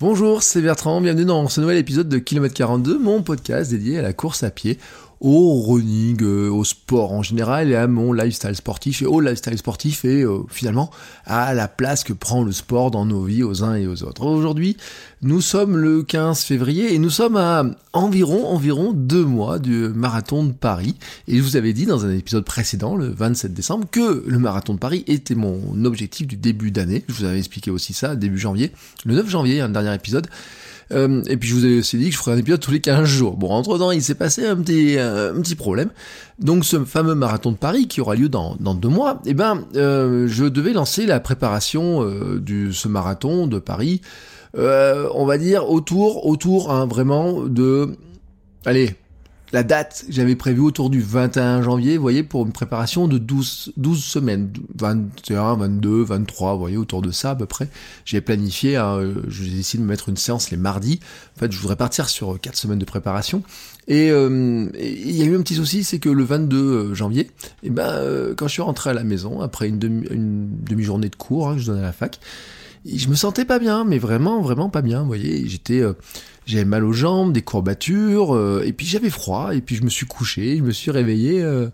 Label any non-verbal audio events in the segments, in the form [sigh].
Bonjour, c'est Bertrand. Bienvenue dans ce nouvel épisode de Kilomètre 42, mon podcast dédié à la course à pied au running, euh, au sport en général et à mon lifestyle sportif et au lifestyle sportif et euh, finalement à la place que prend le sport dans nos vies aux uns et aux autres. Aujourd'hui, nous sommes le 15 février et nous sommes à environ environ deux mois du marathon de Paris et je vous avais dit dans un épisode précédent, le 27 décembre, que le marathon de Paris était mon objectif du début d'année. Je vous avais expliqué aussi ça début janvier, le 9 janvier, un dernier épisode. Euh, et puis je vous ai aussi dit que je ferais un épisode tous les 15 jours. Bon, entre-temps, il s'est passé un petit, euh, un petit problème. Donc ce fameux marathon de Paris qui aura lieu dans, dans deux mois, eh ben, euh, je devais lancer la préparation euh, de ce marathon de Paris, on va dire autour, autour hein, vraiment de... Allez, la date, j'avais prévu autour du 21 janvier, vous voyez, pour une préparation de 12, 12 semaines, 21, 22, 23, vous voyez, autour de ça à peu près. J'ai planifié, hein, je décidé de me mettre une séance les mardis. En fait, je voudrais partir sur 4 semaines de préparation. Et euh, il y a eu un petit souci, c'est que le 22 janvier, et eh ben, euh, quand je suis rentré à la maison, après une demi-journée de cours hein, que je donnais à la fac, je me sentais pas bien, mais vraiment, vraiment pas bien, vous voyez, j'étais... Euh, j'avais mal aux jambes, des courbatures, euh, et puis j'avais froid, et puis je me suis couché, je me suis réveillé euh,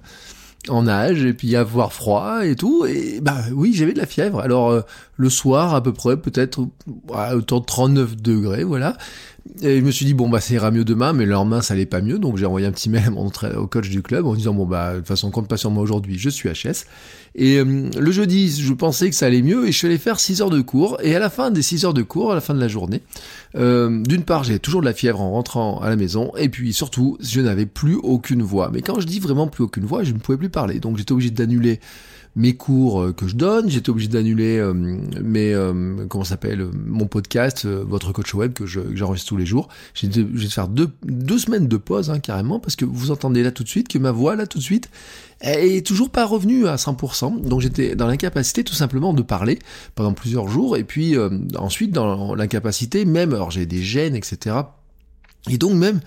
en âge, et puis avoir froid et tout, et bah oui, j'avais de la fièvre. Alors le soir à peu près, peut-être autour de 39 degrés, voilà. Et je me suis dit, bon, bah, ça ira mieux demain, mais le lendemain, ça allait pas mieux. Donc, j'ai envoyé un petit mail au coach du club en disant, bon, bah, de toute façon, compte pas sur moi aujourd'hui, je suis HS. Et euh, le jeudi, je pensais que ça allait mieux et je suis allé faire 6 heures de cours. Et à la fin des 6 heures de cours, à la fin de la journée, euh, d'une part, j'ai toujours de la fièvre en rentrant à la maison. Et puis, surtout, je n'avais plus aucune voix. Mais quand je dis vraiment plus aucune voix, je ne pouvais plus parler. Donc, j'étais obligé d'annuler mes cours euh, que je donne, j'étais obligé d'annuler euh, mes euh, comment s'appelle mon podcast, votre coach web que j'enregistre tous les jours. J'ai obligé de faire deux, deux semaines de pause hein, carrément parce que vous entendez là tout de suite que ma voix là tout de suite est toujours pas revenue à 100%. Donc j'étais dans l'incapacité tout simplement de parler pendant plusieurs jours et puis ensuite dans l'incapacité même alors j'ai des gènes etc. Et donc même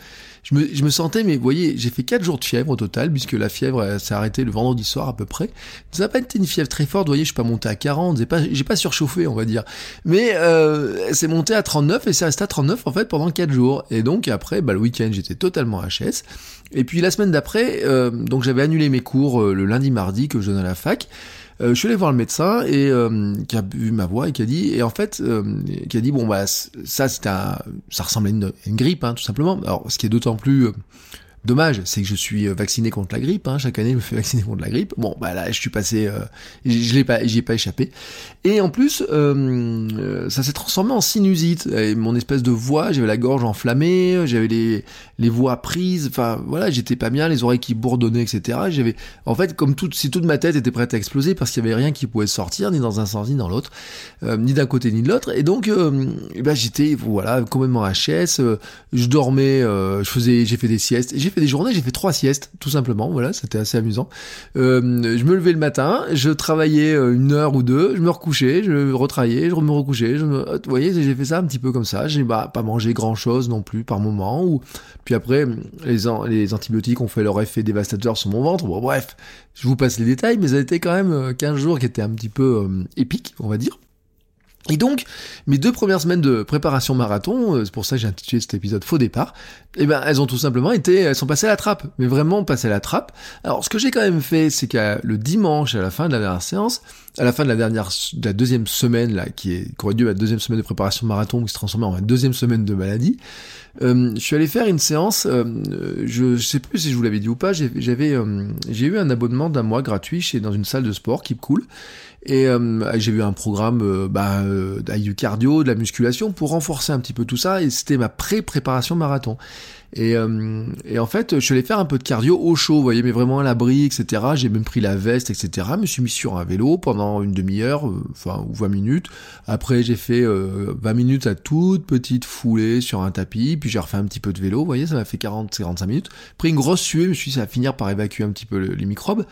je me, sentais, mais vous voyez, j'ai fait 4 jours de fièvre au total, puisque la fièvre s'est arrêtée le vendredi soir à peu près. Ça n'a pas été une fièvre très forte, vous voyez, je suis pas monté à 40, j'ai pas, j'ai pas surchauffé, on va dire. Mais euh, c'est monté à 39 et c'est resté à 39 en fait pendant 4 jours. Et donc après, bah, le week-end, j'étais totalement HS. Et puis la semaine d'après, euh, donc j'avais annulé mes cours euh, le lundi, mardi que je donnais à la fac. Euh, je suis allé voir le médecin et euh, qui a vu ma voix et qui a dit et en fait euh, qui a dit bon bah ça c'était ça ressemblait à une, une grippe hein, tout simplement. Alors ce qui est d'autant plus Dommage, c'est que je suis euh, vacciné contre la grippe. Hein. Chaque année, je me fais [laughs] vacciner contre la grippe. Bon, bah là, je suis passé, euh, je l'ai pas, j'y ai pas échappé. Et en plus, euh, euh, ça s'est transformé en sinusite. Et mon espèce de voix, j'avais la gorge enflammée, j'avais les les voix prises. Enfin, voilà, j'étais pas bien, les oreilles qui bourdonnaient, etc. J'avais, en fait, comme toute, si toute ma tête était prête à exploser parce qu'il y avait rien qui pouvait sortir, ni dans un sens ni dans l'autre, ni d'un côté ni de l'autre. Et donc, bah, j'étais, voilà, complètement HS. je dormais, je faisais, j'ai fait des siestes, j'ai des journées, j'ai fait trois siestes, tout simplement. Voilà, c'était assez amusant. Euh, je me levais le matin, je travaillais euh, une heure ou deux, je me recouchais, je retravaillais, je me recouchais. Je me... Vous voyez, j'ai fait ça un petit peu comme ça. J'ai pas mangé grand chose non plus par moment. Ou puis après, les, les antibiotiques ont fait leur effet dévastateur sur mon ventre. Bon, bref, je vous passe les détails, mais ça a été quand même 15 euh, jours qui étaient un petit peu euh, épiques, on va dire. Et donc, mes deux premières semaines de préparation marathon, euh, c'est pour ça que j'ai intitulé cet épisode Faux départ, eh ben, elles ont tout simplement été, elles sont passées à la trappe, mais vraiment passées à la trappe. Alors, ce que j'ai quand même fait, c'est qu'à le dimanche, à la fin de la dernière séance, à la fin de la dernière, de la deuxième semaine, là, qui est, qui aurait dû être la deuxième semaine de préparation marathon, qui se transformait en ma deuxième semaine de maladie, euh, je suis allé faire une séance, euh, je, je, sais plus si je vous l'avais dit ou pas, j'avais, euh, j'ai eu un abonnement d'un mois gratuit chez, dans une salle de sport, Keep Cool, et euh, j'ai eu un programme euh, bah, euh, du cardio, de la musculation pour renforcer un petit peu tout ça. Et c'était ma pré-préparation marathon. Et, euh, et, en fait, je suis allé faire un peu de cardio au chaud, vous voyez, mais vraiment à l'abri, etc. J'ai même pris la veste, etc. Je me suis mis sur un vélo pendant une demi-heure, euh, enfin, ou 20 minutes. Après, j'ai fait 20 minutes à toute petite foulée sur un tapis, puis j'ai refait un petit peu de vélo, vous voyez, ça m'a fait 40-45 minutes. Pris une grosse suée, je me suis dit, ça va finir par évacuer un petit peu les microbes.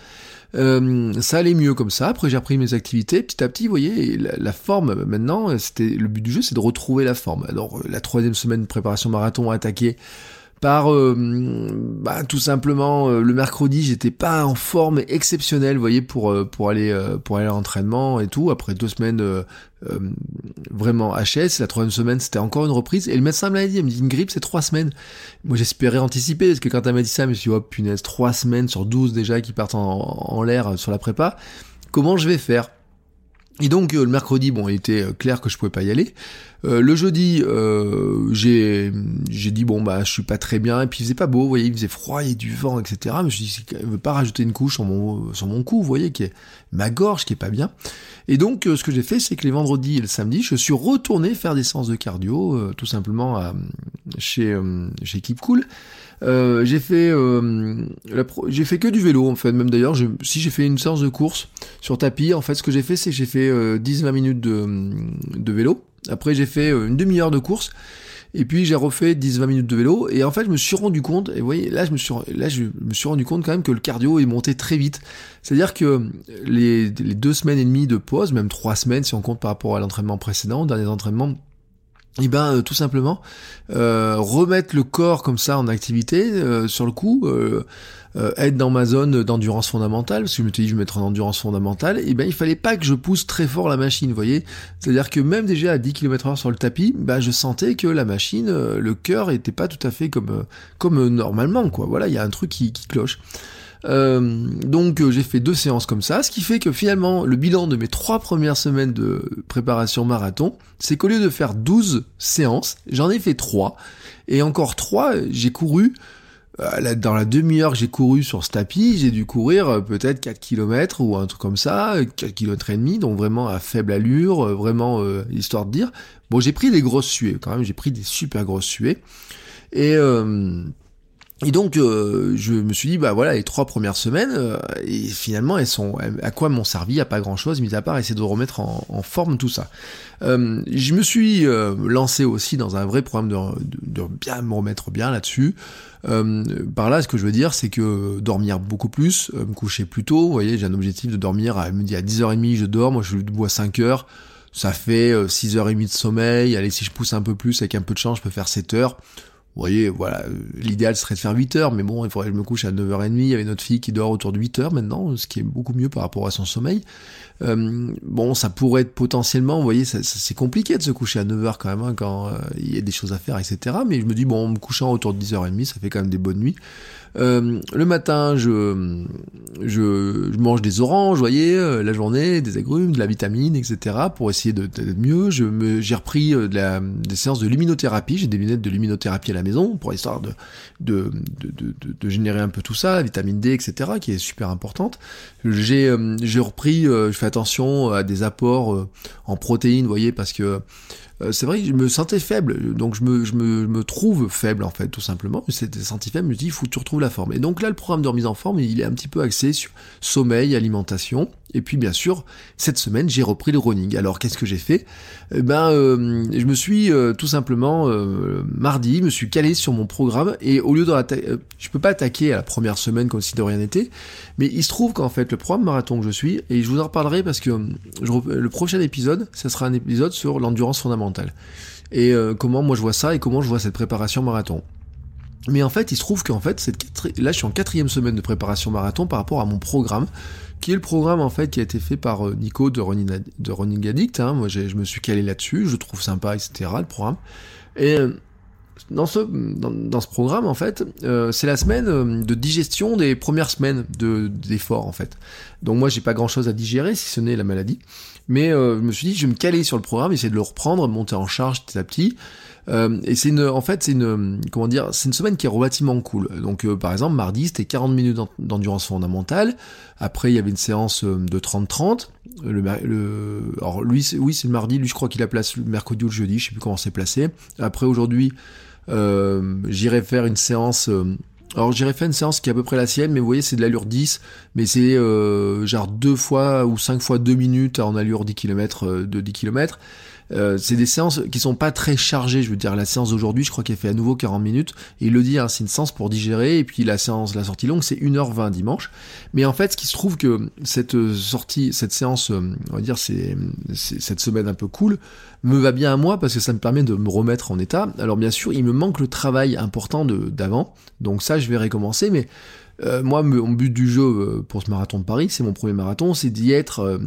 Euh, ça allait mieux comme ça. Après, j'ai repris mes activités. Petit à petit, vous voyez, la, forme, maintenant, c'était le but du jeu, c'est de retrouver la forme. Alors, euh, la troisième semaine de préparation marathon a attaqué par euh, bah, tout simplement le mercredi j'étais pas en forme exceptionnelle voyez pour pour aller pour aller à l'entraînement et tout. Après deux semaines vraiment HS la troisième semaine c'était encore une reprise. Et le médecin me l'a dit il me dit une grippe c'est trois semaines. Moi j'espérais anticiper parce que quand elle m'a dit ça je me suis dit oh punaise trois semaines sur 12 déjà qui partent en, en l'air sur la prépa. Comment je vais faire? Et donc le mercredi, bon, il était clair que je pouvais pas y aller. Euh, le jeudi, euh, j'ai dit bon bah je suis pas très bien et puis il faisait pas beau, vous voyez, il faisait froid, il y a du vent, etc. Mais je je veux pas rajouter une couche sur mon sur mon cou, vous voyez, qui est ma gorge qui est pas bien. Et donc euh, ce que j'ai fait, c'est que les vendredis et le samedi, je suis retourné faire des séances de cardio, tout simplement chez chez Keep Cool. Euh, j'ai fait j'ai fait que du vélo en fait même d'ailleurs si j'ai fait une séance de course sur tapis en fait ce que j'ai fait c'est que j'ai fait 10-20 minutes de, de vélo après, j'ai fait euh, une demi-heure de course. Et puis j'ai refait 10-20 minutes de vélo et en fait je me suis rendu compte et vous voyez là je me suis rendu compte quand même que le cardio est monté très vite. C'est-à-dire que les, deux semaines et demie de pause, même trois semaines si on compte par rapport à l'entraînement précédent, dernier entraînement, et eh ben euh, tout simplement euh, remettre le corps comme ça en activité euh, sur le coup euh, être dans ma zone d'endurance fondamentale parce que je me suis dit je vais mettre en endurance fondamentale et ben il fallait pas que je pousse très fort la machine vous voyez. C'est à dire que même déjà à 10 km heure sur le tapis ben je sentais que la machine le cœur était pas tout à fait comme comme normalement quoi. Voilà il y a un truc qui, qui cloche euh, donc euh, j'ai fait deux séances comme ça, ce qui fait que finalement le bilan de mes trois premières semaines de préparation marathon, c'est qu'au lieu de faire 12 séances, j'en ai fait trois. Et encore trois, j'ai couru, euh, dans la demi-heure que j'ai couru sur ce tapis, j'ai dû courir peut-être 4 km ou un truc comme ça, 4 km et demi, donc vraiment à faible allure, vraiment histoire de dire. Bon j'ai pris des grosses suées quand même, j'ai pris des super grosses suées. Et... Et donc euh, je me suis dit bah voilà les trois premières semaines euh, et finalement elles sont à quoi m'ont servi à pas grand chose mis à part essayer de remettre en, forme tout ça. Euh, je me suis lancé aussi dans un vrai programme de, bien me remettre bien là-dessus. par là ce que je veux dire c'est que dormir beaucoup plus, me coucher plus tôt. Vous voyez j'ai un objectif de dormir à, à 10h30 je dors, moi je bois 5 heures. Ça fait 6h30 de sommeil, allez si je pousse un peu plus avec un peu de chance je peux faire 7 heures vous voyez, voilà, l'idéal serait de faire 8 heures, mais bon, il faudrait que je me couche à 9h30, il y avait notre fille qui dort autour de 8 heures maintenant, ce qui est beaucoup mieux par rapport à son sommeil. Euh, bon, ça pourrait être potentiellement, vous voyez, c'est compliqué de se coucher à 9h quand même, hein, quand euh, il y a des choses à faire, etc. Mais je me dis, bon, me couchant autour de 10h30, ça fait quand même des bonnes nuits. Euh, le matin, je, je, mange des oranges, vous voyez, la journée, des agrumes, de la vitamine, etc. pour essayer d'être mieux. Je me, j'ai repris de des séances de luminothérapie. J'ai des lunettes de luminothérapie à la maison pour histoire de, de, de, de, de générer un peu tout ça, vitamine D, etc. qui est super importante. J'ai, j'ai repris, je fais attention à des apports en protéines, vous voyez, parce que euh, c'est vrai que je me sentais faible, donc je me, je me, trouve faible en fait, tout simplement. C'était senti faible, je me dis, il faut que tu retrouves la forme. Et donc là, le programme de remise en forme, il est un petit peu axé sur sommeil, alimentation, et puis bien sûr, cette semaine, j'ai repris le running. Alors qu'est-ce que j'ai fait? Eh Ben, euh, je me suis euh, tout simplement euh, mardi, me suis calé sur mon programme et au lieu de je peux pas attaquer à la première semaine comme si de rien n'était, mais il se trouve qu'en fait le programme marathon que je suis et je vous en reparlerai parce que le prochain épisode, ça sera un épisode sur l'endurance fondamentale et comment moi je vois ça et comment je vois cette préparation marathon. Mais en fait, il se trouve qu'en fait, là, je suis en quatrième semaine de préparation marathon par rapport à mon programme qui est le programme en fait qui a été fait par euh, Nico de Running, de Running Addict. Hein. Moi, je me suis calé là-dessus, je trouve sympa, etc. Le programme. Et euh, dans ce, dans, ce programme, en fait, euh, c'est la semaine de digestion des premières semaines de, d'effort, en fait. Donc moi, j'ai pas grand-chose à digérer, si ce n'est la maladie. Mais euh, je me suis dit, je vais me caler sur le programme, essayer de le reprendre, monter en charge petit à petit. Euh, et c'est une, en fait, c'est une, comment dire, c'est une semaine qui est relativement cool. Donc, euh, par exemple, mardi, c'était 40 minutes d'endurance fondamentale. Après, il y avait une séance euh, de 30-30. Le, le, alors lui, oui, c'est le mardi. Lui, je crois qu'il a placé le mercredi ou le jeudi. Je sais plus comment c'est placé. Après, aujourd'hui, euh, j'irai faire une séance. Alors j'irai faire une séance qui est à peu près la sienne, mais vous voyez c'est de l'allure 10, mais c'est euh, genre deux fois ou cinq fois deux minutes en allure 10 km de 10 km. Euh, c'est des séances qui sont pas très chargées. Je veux dire, la séance d'aujourd'hui, je crois qu'elle fait à nouveau 40 minutes. Il le dit, hein, c'est une séance pour digérer. Et puis la séance, la sortie longue, c'est 1h20 dimanche. Mais en fait, ce qui se trouve que cette sortie, cette séance, euh, on va dire, c'est, cette semaine un peu cool, me va bien à moi parce que ça me permet de me remettre en état. Alors bien sûr, il me manque le travail important d'avant. Donc ça, je vais recommencer. Mais euh, moi, mon but du jeu euh, pour ce marathon de Paris, c'est mon premier marathon, c'est d'y être, euh,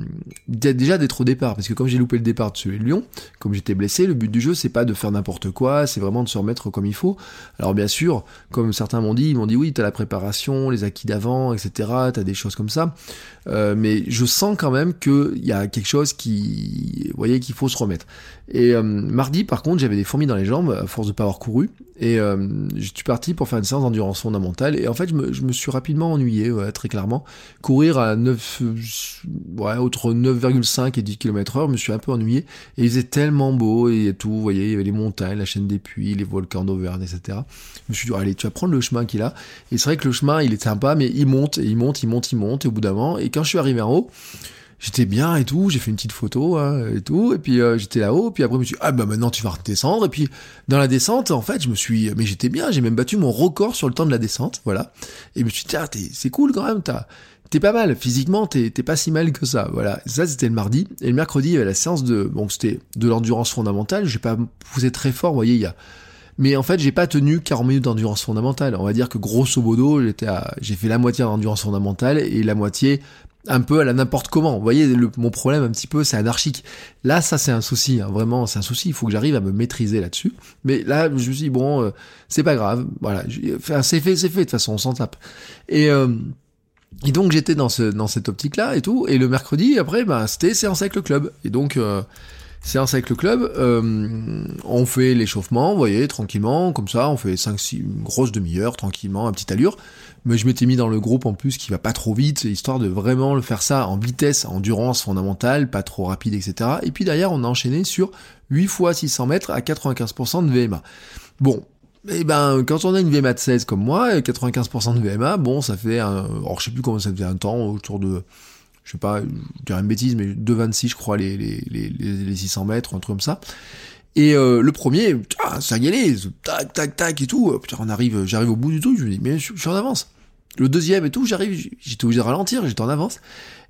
déjà d'être au départ, parce que comme j'ai loupé le départ de celui de Lyon, comme j'étais blessé, le but du jeu, c'est pas de faire n'importe quoi, c'est vraiment de se remettre comme il faut. Alors bien sûr, comme certains m'ont dit, ils m'ont dit oui, t'as la préparation, les acquis d'avant, etc., t'as des choses comme ça, mais je sens quand même qu'il y a quelque chose qui, vous voyez, qu'il faut se remettre. Et mardi, par contre, j'avais des fourmis dans les jambes à force de pas avoir couru, et je suis parti pour faire une séance d'endurance fondamentale, et en fait, je me, je suis rapidement ennuyé, très clairement. Courir à 9, ouais, entre 9,5 et 10 km heure, je me suis un peu ennuyé. Et il faisait tellement beau et tout, vous voyez, il y avait les montagnes, la chaîne des puits, les volcans d'Auvergne, etc. Je me suis dit, allez, tu vas prendre le chemin qu'il a. Et c'est vrai que le chemin, il est sympa, mais il monte, et il monte, il monte, il monte, et au bout d'un moment, et quand je suis arrivé en haut, j'étais bien et tout, j'ai fait une petite photo hein, et tout, et puis euh, j'étais là-haut, puis après je me suis dit, ah bah maintenant tu vas redescendre, et puis dans la descente, en fait, je me suis, mais j'étais bien, j'ai même battu mon record sur le temps de la descente, voilà, et je me suis dit, ah, c'est cool quand même, t'as, t'es pas mal, physiquement, t'es, pas si mal que ça, voilà, ça c'était le mardi, et le mercredi, il y avait la séance de, bon, c'était de l'endurance fondamentale, j'ai pas poussé très fort, vous voyez, il y a, mais en fait, j'ai pas tenu 40 minutes d'endurance fondamentale. On va dire que grosso modo, j'étais j'ai fait la moitié d'endurance fondamentale et la moitié un peu à la n'importe comment. Vous voyez, le, mon problème un petit peu, c'est anarchique. Là, ça c'est un souci, hein. vraiment, c'est un souci. Il faut que j'arrive à me maîtriser là-dessus. Mais là, je me suis dit, bon, euh, c'est pas grave. Voilà, c'est fait, c'est fait. De toute façon, on s'en tape. Et euh, donc j'étais dans ce dans cette optique là et tout. Et le mercredi après, bah c'était séance avec le club. Et donc euh, séance avec le club, euh, on fait l'échauffement, vous voyez, tranquillement, comme ça, on fait 5-6, une grosse demi-heure, tranquillement, à petite allure mais je m'étais mis dans le groupe en plus qui va pas trop vite, histoire de vraiment le faire ça en vitesse, endurance fondamentale, pas trop rapide, etc. Et puis derrière, on a enchaîné sur 8 fois 600 mètres à 95% de VMA. Bon, eh ben, quand on a une VMA de 16 comme moi, 95% de VMA, bon, ça fait un, alors je sais plus comment ça faisait un temps, autour de, je sais pas, je dirais une bêtise, mais 2,26 je crois les, les, les, les 600 mètres, un truc comme ça. Et euh, le premier, ça y allait, tac, tac, tac et tout. Putain, on arrive, j'arrive au bout du truc, je me dis, mais je suis en avance. Le deuxième et tout, j'arrive, j'étais obligé de ralentir, j'étais en avance.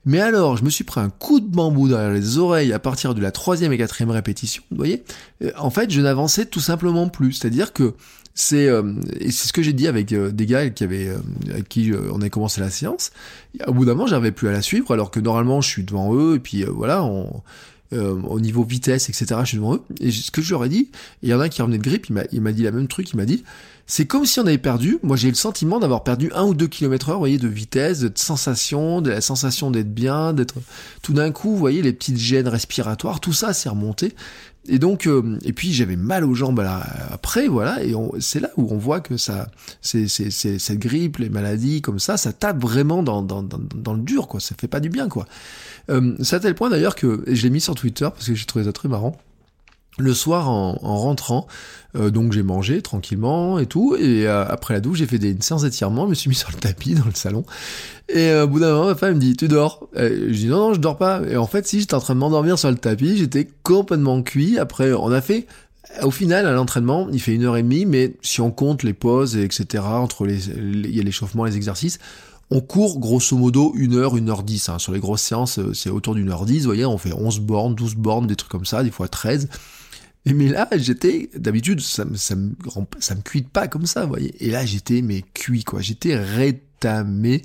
Mais alors, je me suis pris un coup de bambou derrière les oreilles à partir de la troisième et quatrième répétition, vous voyez euh, En fait, je n'avançais tout simplement plus. C'est-à-dire que c'est euh, c'est ce que j'ai dit avec euh, des gars qui avaient avec qui on a commencé la séance. Au bout d'un moment, j'arrivais plus à la suivre, alors que normalement, je suis devant eux et puis voilà, au niveau vitesse, etc. Je suis devant eux. Et ce que je leur ai dit, il y en a un qui revenait de grippe, il m'a il m'a dit la même truc, il m'a dit c'est comme si on avait perdu, moi j'ai le sentiment d'avoir perdu un ou deux kilomètres heure, voyez, de vitesse, de sensation, de la sensation d'être bien, d'être tout d'un coup, vous voyez, les petites gènes respiratoires, tout ça s'est remonté. Et donc, euh, et puis j'avais mal aux jambes après, voilà, et c'est là où on voit que ça, c'est, c'est, cette grippe, les maladies comme ça, ça tape vraiment dans, dans, dans, le dur, quoi, ça fait pas du bien, quoi. Euh, c'est à tel point d'ailleurs que, et je l'ai mis sur Twitter parce que j'ai trouvé ça très marrant, le soir en, rentrant, euh, donc j'ai mangé tranquillement et tout, et euh, après la douche j'ai fait des, une séance d'étirement, je me suis mis [laughs] sur le tapis dans le salon, et euh, au bout d'un moment ma femme me dit tu dors? Je dis non non je dors pas, et en fait si j'étais en train de m'endormir sur le tapis, j'étais complètement cuit, après on a fait au final, à l'entraînement, il fait une heure et demie, mais si on compte les pauses, et etc., entre les, il y a l'échauffement, les exercices, on court grosso modo une heure, une heure dix. Hein. Sur les grosses séances, c'est autour d'une heure dix. Vous voyez, on fait 11 bornes, 12 bornes, des trucs comme ça, des fois 13 mais là, j'étais, d'habitude, ça, ça, me, ça me cuite pas comme ça, vous voyez. Et là, j'étais, mais cuit, quoi. J'étais rétamé.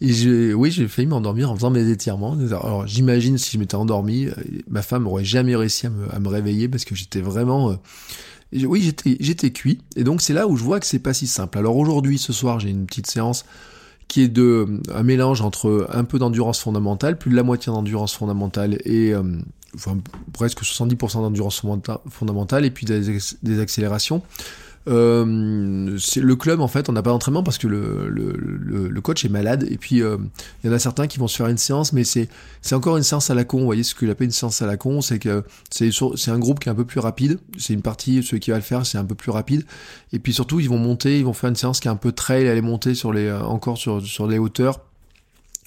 Et je, oui, j'ai failli m'endormir en faisant mes étirements. Alors, j'imagine si je m'étais endormi, euh, ma femme aurait jamais réussi à me, à me réveiller parce que j'étais vraiment, euh, oui, j'étais, j'étais cuit. Et donc, c'est là où je vois que c'est pas si simple. Alors, aujourd'hui, ce soir, j'ai une petite séance qui est de un mélange entre un peu d'endurance fondamentale, plus de la moitié d'endurance fondamentale et enfin, presque 70% d'endurance fondamentale et puis des, accélérations. Euh, le club en fait on n'a pas d'entraînement parce que le, coach est malade et puis euh, il y en a certains qui vont se faire une séance mais c'est encore une séance à la con. Vous voyez ce que j'appelle une séance à la con c'est que c'est c'est un groupe qui est un peu plus rapide. C'est une partie celui qui va le faire c'est un peu plus rapide. Et puis surtout ils vont monter ils vont faire une séance qui est un peu trail aller monter sur les euh, encore sur sur les hauteurs.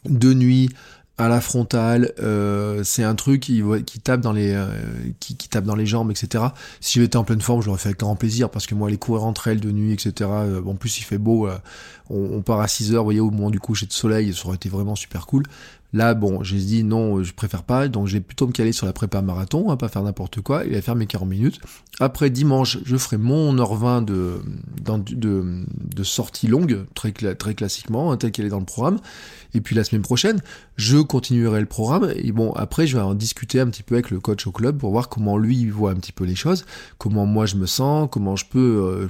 De nuit à la frontale, euh, c'est un truc qui, tape dans les euh, qui, tape dans les jambes, etc. Si j'étais en pleine forme, je l'aurais fait avec grand plaisir parce que moi, les courir entre elles de nuit, etc. Euh, en plus, il fait beau. On, on, part à 6 heures, vous voyez, au moment du coucher de soleil, ça aurait été vraiment super cool. Là, bon, j'ai dit non, je préfère pas, donc je vais plutôt me caler sur la prépa marathon, hein, pas faire n'importe quoi, et faire mes 40 minutes. Après dimanche, je ferai mon heure 20 de, de, sortie longue, très, classiquement, hein, tel qu'elle est dans le programme. Et puis la semaine prochaine, je continuerai le programme. Et bon, après, je vais en discuter un petit peu avec le coach au club pour voir comment lui voit un petit peu les choses, comment moi je me sens, comment je peux, euh,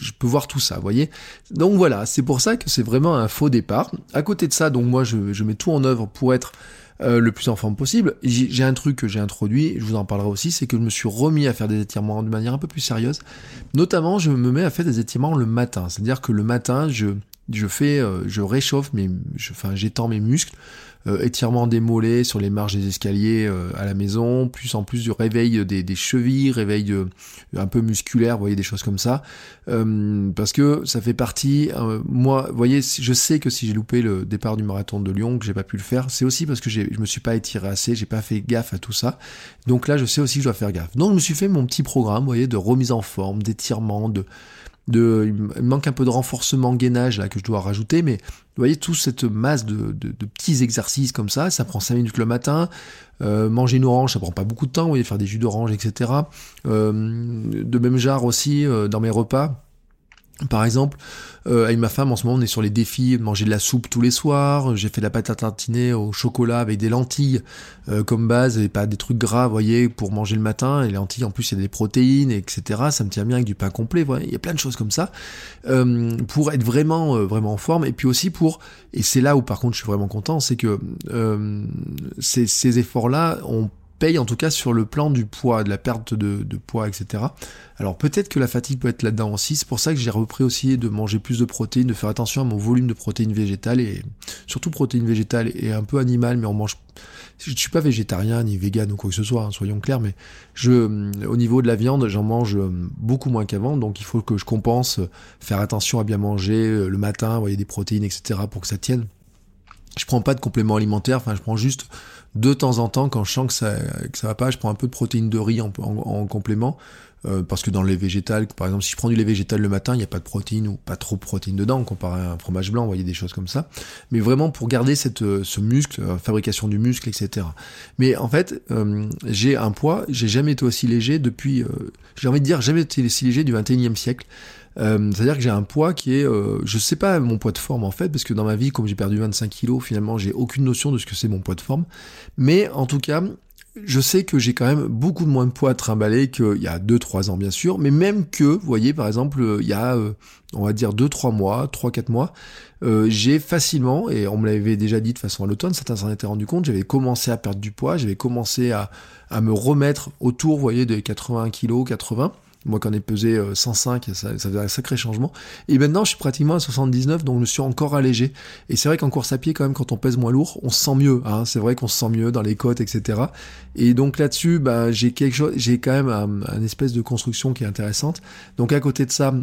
je peux voir tout ça, voyez. Donc voilà, c'est pour ça que c'est vraiment un faux départ. À côté de ça, donc moi je, je mets tout en œuvre pour être euh, le plus en forme possible. J'ai un truc que j'ai introduit, je vous en parlerai aussi, c'est que je me suis remis à faire des étirements de manière un peu plus sérieuse. Notamment, je me mets à faire des étirements le matin. C'est-à-dire que le matin, je, je fais, euh, je réchauffe mes, enfin, j'étends mes muscles euh, étirement des mollets sur les marges des escaliers euh, à la maison, plus en plus du réveil des, des chevilles, réveil euh, un peu musculaire, vous voyez des choses comme ça, parce que ça fait partie. moi, vous voyez, je sais que si j'ai loupé le départ du marathon de Lyon, que j'ai pas pu le faire, c'est aussi parce que je me suis pas étiré assez, j'ai pas fait gaffe à tout ça. Donc là, je sais aussi que je dois faire gaffe. Donc je me suis fait mon petit programme, vous voyez, de remise en forme, d'étirement, de de, il manque un peu de renforcement gainage là que je dois rajouter, mais vous voyez toute cette masse de, de, petits exercices comme ça, ça prend 5 minutes le matin. Euh, manger une orange, ça prend pas beaucoup de temps, vous voyez, faire des jus d'orange, etc. Euh, de même genre aussi euh, dans mes repas. Par exemple, euh, avec ma femme, en ce moment, on est sur les défis manger de la soupe tous les soirs. J'ai fait de la pâte à tartiner au chocolat avec des lentilles euh, comme base et pas des trucs gras, vous voyez, pour manger le matin. Et les lentilles, en plus, il y a des protéines, etc. Ça me tient bien avec du pain complet. Il y a plein de choses comme ça euh, pour être vraiment, vraiment en forme. Et puis aussi pour, et c'est là où par contre je suis vraiment content, c'est que ces efforts-là ont paye en tout cas sur le plan du poids, de la perte de, poids, etc. Alors peut-être que la fatigue peut être là-dedans aussi, c'est pour ça que j'ai repris aussi de manger plus de protéines, de faire attention à mon volume de protéines végétales, et surtout protéines végétales et un peu animales, mais on mange... Je suis pas végétarien ni vegan ou quoi que ce soit, hein, soyons clairs, mais je, au niveau de la viande, j'en mange beaucoup moins qu'avant, donc il faut que je compense, faire attention à bien manger euh, le matin, voyez des protéines, etc. pour que ça tienne. Je prends pas de compléments alimentaires, enfin je prends juste de temps en temps, quand je sens que ça, que ça va pas, je prends un peu de protéines de riz en, en, complément. Euh, parce que dans le lait végétal, par exemple, si je prends du lait végétal le matin, il n'y a pas de protéines ou pas trop de protéines dedans, comparé à un fromage blanc, vous voyez des choses comme ça. Mais vraiment pour garder cette, euh, ce muscle, euh, fabrication du muscle, etc. Mais en fait, j'ai un poids, j'ai jamais été aussi léger depuis, j'ai envie de dire, jamais été aussi léger du 21e siècle. Euh, c'est-à-dire que j'ai un poids qui est, euh, je sais pas mon poids de forme en fait, parce que dans ma vie, comme j'ai perdu 25 kilos, finalement, j'ai aucune notion de ce que c'est mon poids de forme. Mais en tout cas, je sais que j'ai quand même beaucoup moins de poids à trimballer qu'il y a 2-3 ans bien sûr, mais même que, vous voyez par exemple, euh, il y a, on va dire 2-3 mois, 3-4 mois, j'ai facilement, et on me l'avait déjà dit de façon à l'automne, certains s'en étaient rendu compte, j'avais commencé à perdre du poids, j'avais commencé à, à me remettre autour, vous voyez, de 80 kilos, 80, moi, quand ai pesé 105, ça, ça faisait un sacré changement. Et maintenant, je suis pratiquement à 79, donc je suis encore allégé. Et c'est vrai qu'en course à pied, quand même, quand on pèse moins lourd, on se sent mieux. Hein. C'est vrai qu'on se sent mieux dans les côtes, etc. Et donc là-dessus, bah, j'ai quelque chose, j'ai quand même un, espèce de construction qui est intéressante. Donc à côté de ça,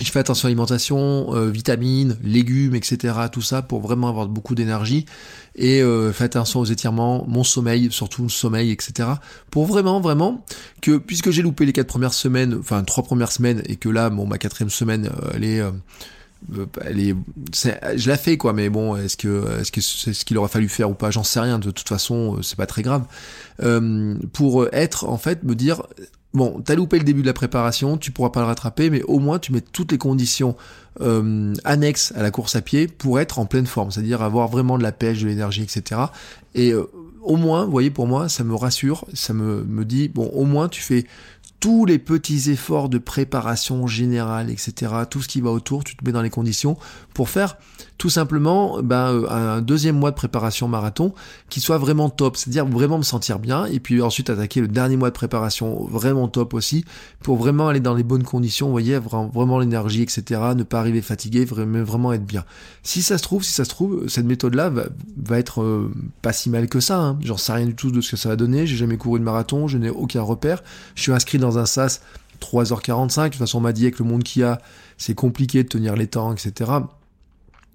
je fais attention à l'alimentation, euh, vitamines, légumes, etc. Tout ça pour vraiment avoir beaucoup d'énergie. Et euh, fais attention aux étirements, mon sommeil, surtout le sommeil, etc. Pour vraiment, vraiment, que puisque j'ai loupé les quatre premières semaines, enfin trois premières semaines, et que là, bon, ma quatrième semaine, euh, elle est... Euh, elle est, je la fais quoi, mais bon, est-ce que, est-ce que c'est ce qu'il aurait fallu faire ou pas, j'en sais rien. De toute façon, c'est pas très grave. pour être, en fait, me dire, bon, t'as loupé le début de la préparation, tu pourras pas le rattraper, mais au moins tu mets toutes les conditions euh, annexes à la course à pied pour être en pleine forme, c'est-à-dire avoir vraiment de la pêche, de l'énergie, etc. Et euh, au moins, vous voyez, pour moi, ça me rassure, ça me, me dit, bon, au moins tu fais tous les petits efforts de préparation générale, etc., tout ce qui va autour, tu te mets dans les conditions pour faire tout simplement ben, euh, un deuxième mois de préparation marathon qui soit vraiment top, c'est-à-dire vraiment me sentir bien, et puis ensuite attaquer le dernier mois de préparation vraiment top aussi, pour vraiment aller dans les bonnes conditions, vous voyez, vraiment l'énergie, etc., ne pas arriver fatigué, vraiment être bien. Si ça se trouve, si ça se trouve, cette méthode-là va, être euh, pas si mal que ça, hein. j'en sais rien du tout de ce que ça va donner, j'ai jamais couru de marathon, je n'ai aucun repère, je suis inscrit dans un SAS 3h45. De toute façon, on m'a dit avec le monde qu'il y a, c'est compliqué de tenir les temps, etc.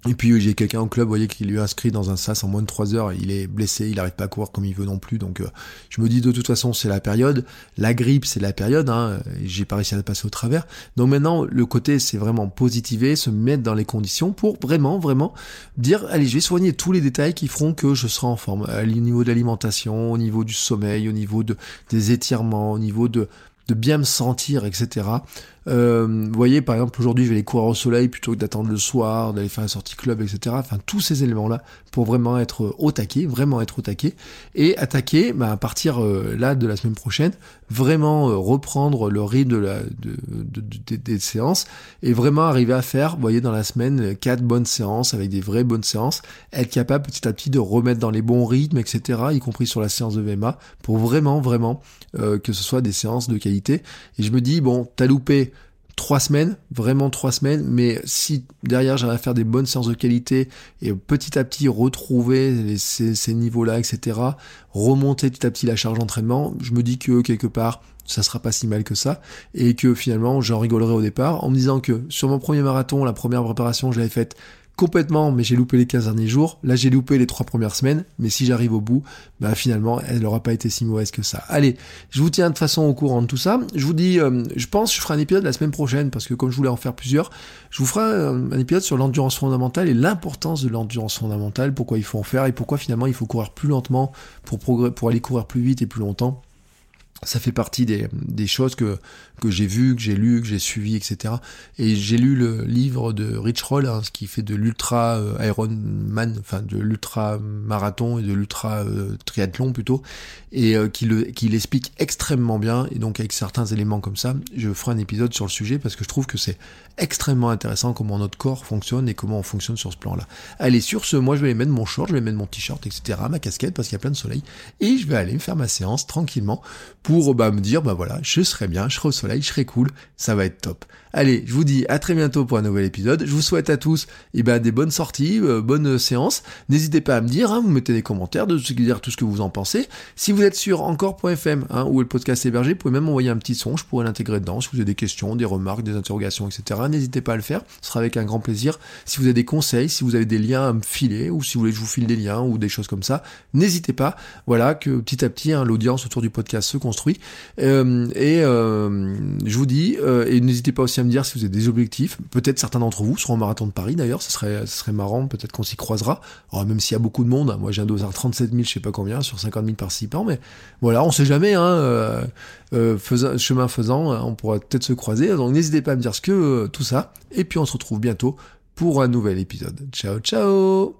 Et puis j'ai quelqu'un au club, vous voyez, qui lui inscrit dans un sas en moins de 3 heures, il est blessé, il n'arrive pas à courir comme il veut non plus, donc euh, je me dis de toute façon c'est la période, la grippe c'est la période, hein, j'ai pas réussi à passer au travers, donc maintenant le côté c'est vraiment positiver, se mettre dans les conditions pour vraiment, vraiment dire, allez je vais soigner tous les détails qui feront que je serai en forme, au niveau de l'alimentation, au niveau du sommeil, au niveau de, des étirements, au niveau de de bien me sentir, etc. Euh, vous voyez, par exemple, aujourd'hui, je vais aller courir au soleil plutôt que d'attendre le soir, d'aller faire la sortie club, etc. Enfin, tous ces éléments-là pour vraiment être au taquet, vraiment être au taquet, et attaquer, bah, à partir euh, là de la semaine prochaine, vraiment euh, reprendre le rythme de la, de, des séances et vraiment arriver à faire, vous voyez, dans la semaine, quatre bonnes séances avec des vraies bonnes séances, être capable petit à petit de remettre dans les bons rythmes, etc., y compris sur la séance de VMA, pour vraiment, vraiment que ce soit des séances de qualité. Et je me dis, bon, t'as loupé trois semaines, vraiment trois semaines, mais si derrière j'arrive à faire des bonnes séances de qualité et petit à petit retrouver ces, niveaux-là, etc., remonter petit à petit la charge d'entraînement, je me dis que quelque part, ça sera pas si mal que ça, et que finalement j'en rigolerai au départ en me disant que sur mon premier marathon, la première préparation, je l'avais faite complètement, mais j'ai loupé les 15 derniers jours. Là, j'ai loupé les trois premières semaines, mais si j'arrive au bout, bah finalement, elle n'aura pas été si mauvaise que ça. Allez, je vous tiens de façon au courant de tout ça. Je vous dis, euh, je pense, je ferai un épisode la semaine prochaine, parce que comme je voulais en faire plusieurs, je vous ferai un, épisode sur l'endurance fondamentale et l'importance de l'endurance fondamentale, pourquoi il faut en faire et pourquoi finalement il faut courir plus lentement pour, pour aller courir plus vite et plus longtemps ça fait partie des, des choses que, que j'ai vues, que j'ai lues, que j'ai suivies, etc. Et j'ai lu le livre de Rich Roll, hein, ce qui fait de l'ultra euh, Ironman, enfin de l'ultra marathon et de l'ultra euh, triathlon plutôt, et euh, qui, le, qui l'explique extrêmement bien. Et donc avec certains éléments comme ça, je ferai un épisode sur le sujet parce que je trouve que c'est extrêmement intéressant comment notre corps fonctionne et comment on fonctionne sur ce plan-là. Allez, sur ce, moi je vais mettre mon short, je vais mettre mon t-shirt, etc., ma casquette parce qu'il y a plein de soleil, et je vais aller me faire ma séance tranquillement bah, me dire, bah voilà, je serai bien, je serai au soleil, je serai cool, ça va être top. Allez, je vous dis à très bientôt pour un nouvel épisode. Je vous souhaite à tous eh ben, des bonnes sorties, euh, bonnes séances. N'hésitez pas à me dire, hein, vous mettez des commentaires, de dire tout ce que vous en pensez. Si vous êtes sur encore.fm, hein, où le podcast est hébergé, vous pouvez même envoyer un petit son, je pourrais l'intégrer dedans. Si vous avez des questions, des remarques, des interrogations, etc., n'hésitez pas à le faire. Ce sera avec un grand plaisir. Si vous avez des conseils, si vous avez des liens à me filer, ou si vous voulez que je vous file des liens ou des choses comme ça, n'hésitez pas. Voilà, que petit à petit, hein, l'audience autour du podcast se construit. Euh, et euh, je vous dis, et n'hésitez pas aussi à me dire si vous avez des objectifs. Peut-être certains d'entre vous seront au marathon de Paris d'ailleurs, ce serait, ce serait marrant, peut-être qu'on s'y croisera. Même s'il y a beaucoup de monde, hein, moi j'ai un dosage 37 000, je sais pas combien, sur 50 000 participants, mais voilà, on sait jamais, hein, euh, euh, chemin faisant, hein, on pourra peut-être se croiser. Donc n'hésitez pas à me dire ce que euh, tout ça, et puis on se retrouve bientôt pour un nouvel épisode. Ciao, ciao